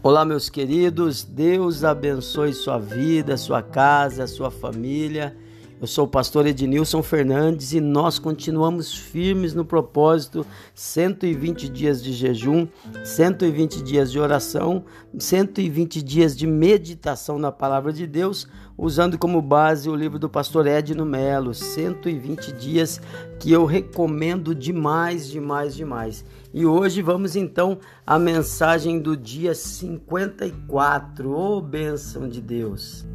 Olá, meus queridos, Deus abençoe sua vida, sua casa, sua família. Eu sou o pastor Ednilson Fernandes e nós continuamos firmes no propósito: 120 dias de jejum, 120 dias de oração, 120 dias de meditação na palavra de Deus, usando como base o livro do pastor Edno Melo, 120 dias que eu recomendo demais, demais, demais. E hoje vamos então à mensagem do dia 54, ô oh, bênção de Deus.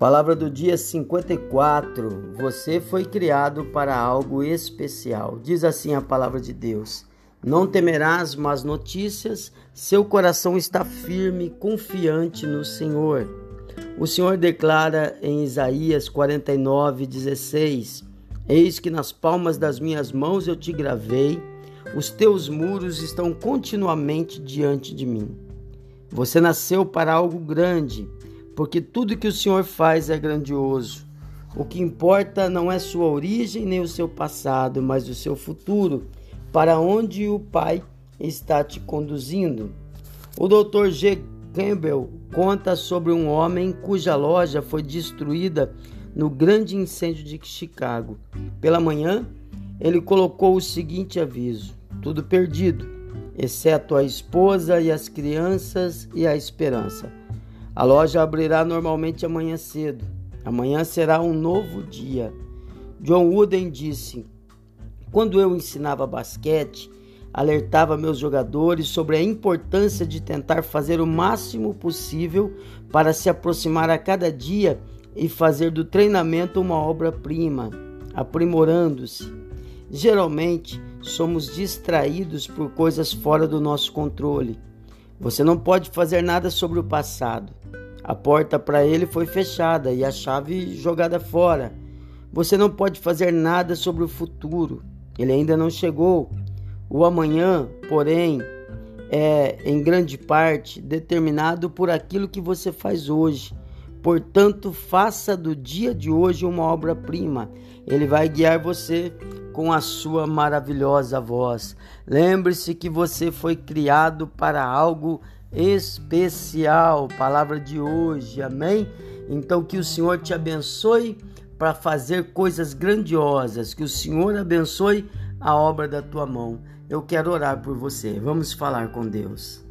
Palavra do dia 54. Você foi criado para algo especial. Diz assim a palavra de Deus. Não temerás más notícias, seu coração está firme, confiante no Senhor. O Senhor declara em Isaías 49, 16: Eis que nas palmas das minhas mãos eu te gravei, os teus muros estão continuamente diante de mim. Você nasceu para algo grande porque tudo que o Senhor faz é grandioso. O que importa não é sua origem nem o seu passado, mas o seu futuro, para onde o Pai está te conduzindo. O Dr. G. Campbell conta sobre um homem cuja loja foi destruída no grande incêndio de Chicago. Pela manhã, ele colocou o seguinte aviso: tudo perdido, exceto a esposa e as crianças e a esperança. A loja abrirá normalmente amanhã cedo. Amanhã será um novo dia. John Wooden disse: Quando eu ensinava basquete, alertava meus jogadores sobre a importância de tentar fazer o máximo possível para se aproximar a cada dia e fazer do treinamento uma obra-prima, aprimorando-se. Geralmente, somos distraídos por coisas fora do nosso controle. Você não pode fazer nada sobre o passado. A porta para ele foi fechada e a chave jogada fora. Você não pode fazer nada sobre o futuro. Ele ainda não chegou. O amanhã, porém, é em grande parte determinado por aquilo que você faz hoje. Portanto, faça do dia de hoje uma obra-prima. Ele vai guiar você com a sua maravilhosa voz. Lembre-se que você foi criado para algo especial. Palavra de hoje, amém? Então, que o Senhor te abençoe para fazer coisas grandiosas. Que o Senhor abençoe a obra da tua mão. Eu quero orar por você. Vamos falar com Deus.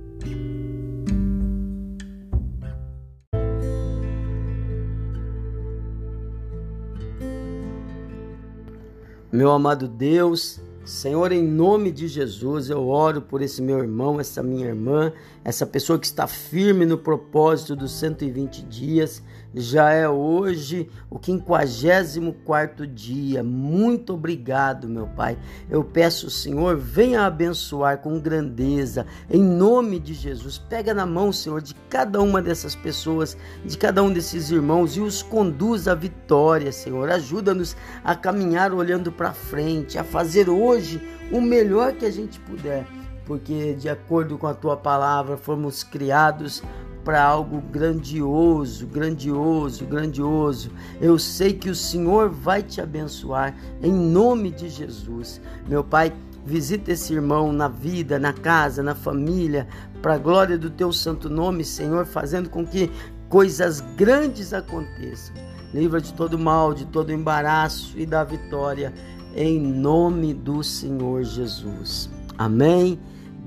Meu amado Deus, Senhor, em nome de Jesus, eu oro por esse meu irmão, essa minha irmã, essa pessoa que está firme no propósito dos 120 dias. Já é hoje o 54 dia. Muito obrigado, meu Pai. Eu peço, Senhor, venha abençoar com grandeza, em nome de Jesus. Pega na mão, Senhor, de cada uma dessas pessoas, de cada um desses irmãos e os conduz à vitória, Senhor. Ajuda-nos a caminhar olhando para frente, a fazer hoje o melhor que a gente puder porque de acordo com a tua palavra fomos criados para algo grandioso, grandioso, grandioso. Eu sei que o Senhor vai te abençoar em nome de Jesus. Meu Pai, visita esse irmão na vida, na casa, na família, para a glória do teu santo nome, Senhor, fazendo com que coisas grandes aconteçam. Livra de todo mal, de todo embaraço e da vitória em nome do Senhor Jesus. Amém.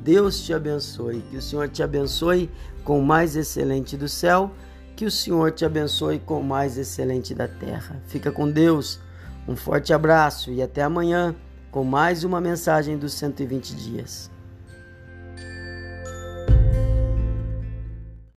Deus te abençoe, que o Senhor te abençoe com o mais excelente do céu, que o Senhor te abençoe com o mais excelente da terra. Fica com Deus, um forte abraço e até amanhã com mais uma mensagem dos 120 dias.